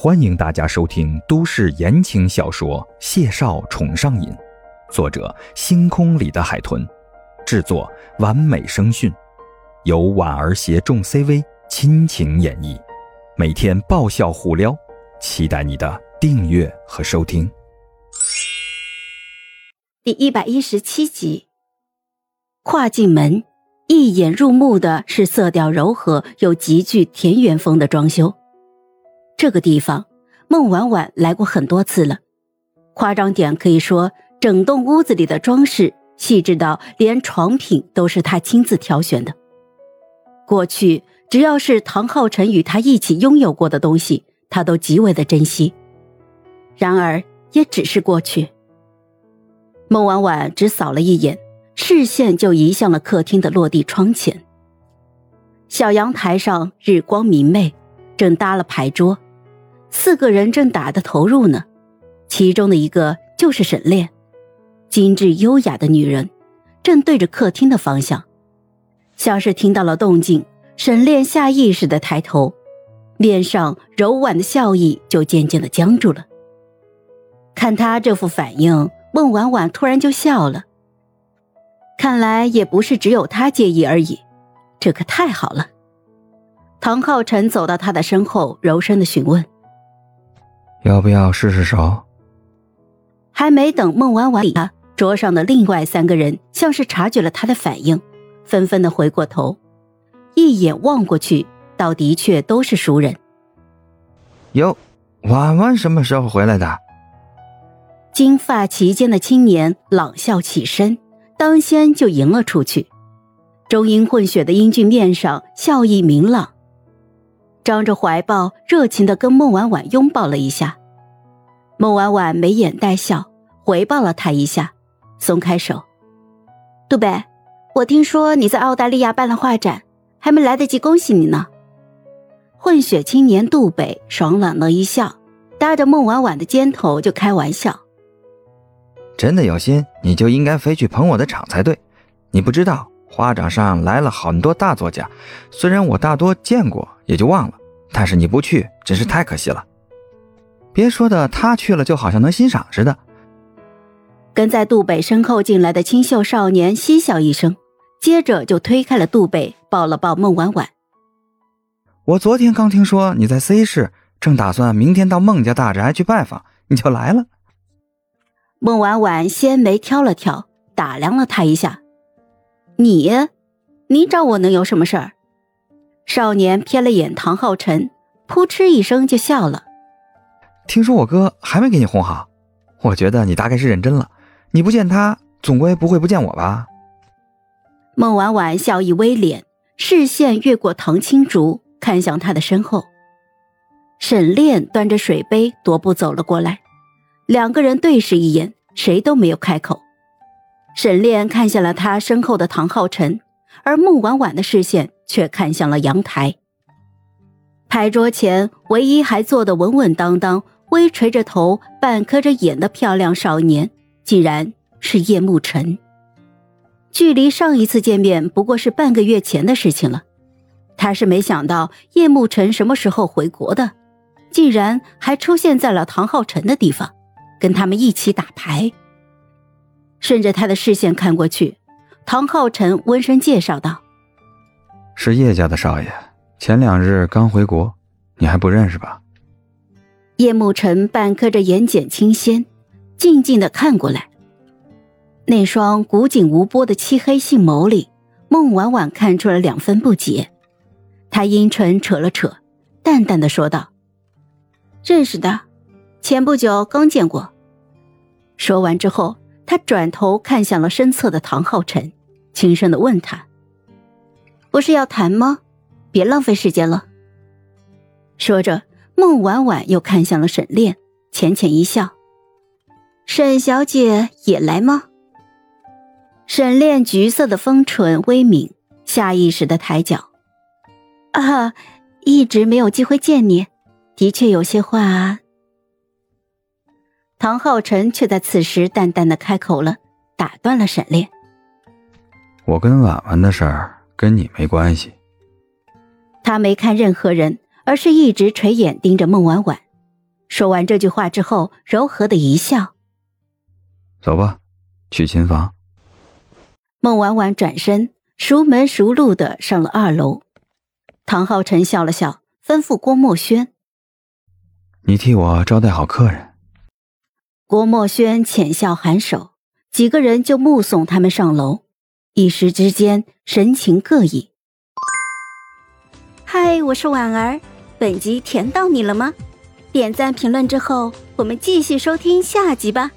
欢迎大家收听都市言情小说《谢少宠上瘾》，作者：星空里的海豚，制作：完美声讯，由婉儿携众 CV 亲情演绎，每天爆笑互撩，期待你的订阅和收听。第一百一十七集，跨进门，一眼入目的是色调柔和又极具田园风的装修。这个地方，孟婉婉来过很多次了。夸张点可以说，整栋屋子里的装饰细致到连床品都是她亲自挑选的。过去，只要是唐浩辰与她一起拥有过的东西，她都极为的珍惜。然而，也只是过去。孟婉婉只扫了一眼，视线就移向了客厅的落地窗前。小阳台上日光明媚，正搭了牌桌。四个人正打得投入呢，其中的一个就是沈炼，精致优雅的女人，正对着客厅的方向，像是听到了动静，沈炼下意识的抬头，脸上柔婉的笑意就渐渐的僵住了。看他这副反应，孟婉婉突然就笑了。看来也不是只有他介意而已，这可太好了。唐浩辰走到他的身后，柔声的询问。要不要试试手？还没等孟婉婉理他，桌上的另外三个人像是察觉了他的反应，纷纷的回过头，一眼望过去，倒的确都是熟人。哟，婉婉什么时候回来的？金发齐肩的青年朗笑起身，当先就迎了出去，中英混血的英俊面上笑意明朗。张着怀抱，热情的跟孟婉婉拥抱了一下。孟婉婉眉眼带笑，回抱了他一下，松开手。杜北，我听说你在澳大利亚办了画展，还没来得及恭喜你呢。混血青年杜北爽朗的一笑，搭着孟婉婉的肩头就开玩笑：“真的有心，你就应该飞去捧我的场才对。你不知道，画展上来了很多大作家，虽然我大多见过，也就忘了。”但是你不去，真是太可惜了。别说的，他去了就好像能欣赏似的。跟在杜北身后进来的清秀少年嬉笑一声，接着就推开了杜北，抱了抱孟婉婉。我昨天刚听说你在 C 市，正打算明天到孟家大宅去拜访，你就来了。孟婉婉纤眉挑了挑，打量了他一下：“你，你找我能有什么事儿？”少年瞥了眼唐浩辰，扑哧一声就笑了。听说我哥还没给你哄好，我觉得你大概是认真了。你不见他，总归不会不见我吧？孟婉婉笑意微敛，视线越过唐青竹，看向他的身后。沈炼端着水杯踱步走了过来，两个人对视一眼，谁都没有开口。沈炼看向了他身后的唐浩辰。而孟婉婉的视线却看向了阳台。牌桌前唯一还坐得稳稳当当、微垂着头、半磕着眼的漂亮少年，竟然是叶慕辰。距离上一次见面不过是半个月前的事情了。他是没想到叶慕辰什么时候回国的，竟然还出现在了唐浩辰的地方，跟他们一起打牌。顺着他的视线看过去。唐浩辰温声介绍道：“是叶家的少爷，前两日刚回国，你还不认识吧？”叶慕辰半磕着眼睑轻纤，静静的看过来。那双古井无波的漆黑杏眸里，孟婉婉看出了两分不解。他阴唇扯了扯，淡淡的说道：“认识的，前不久刚见过。”说完之后，他转头看向了身侧的唐浩辰。轻声的问他：“不是要谈吗？别浪费时间了。”说着，孟婉婉又看向了沈炼，浅浅一笑：“沈小姐也来吗？”沈炼橘色的丰唇微抿，下意识的抬脚：“啊，一直没有机会见你，的确有些话。”唐浩辰却在此时淡淡的开口了，打断了沈炼。我跟婉婉的事儿跟你没关系。他没看任何人，而是一直垂眼盯着孟婉婉，说完这句话之后，柔和的一笑：“走吧，去琴房。”孟婉婉转身，熟门熟路的上了二楼。唐浩辰笑了笑，吩咐郭墨轩：“你替我招待好客人。”郭墨轩浅笑颔首，几个人就目送他们上楼，一时之间神情各异。嗨，我是婉儿，本集甜到你了吗？点赞评论之后，我们继续收听下集吧。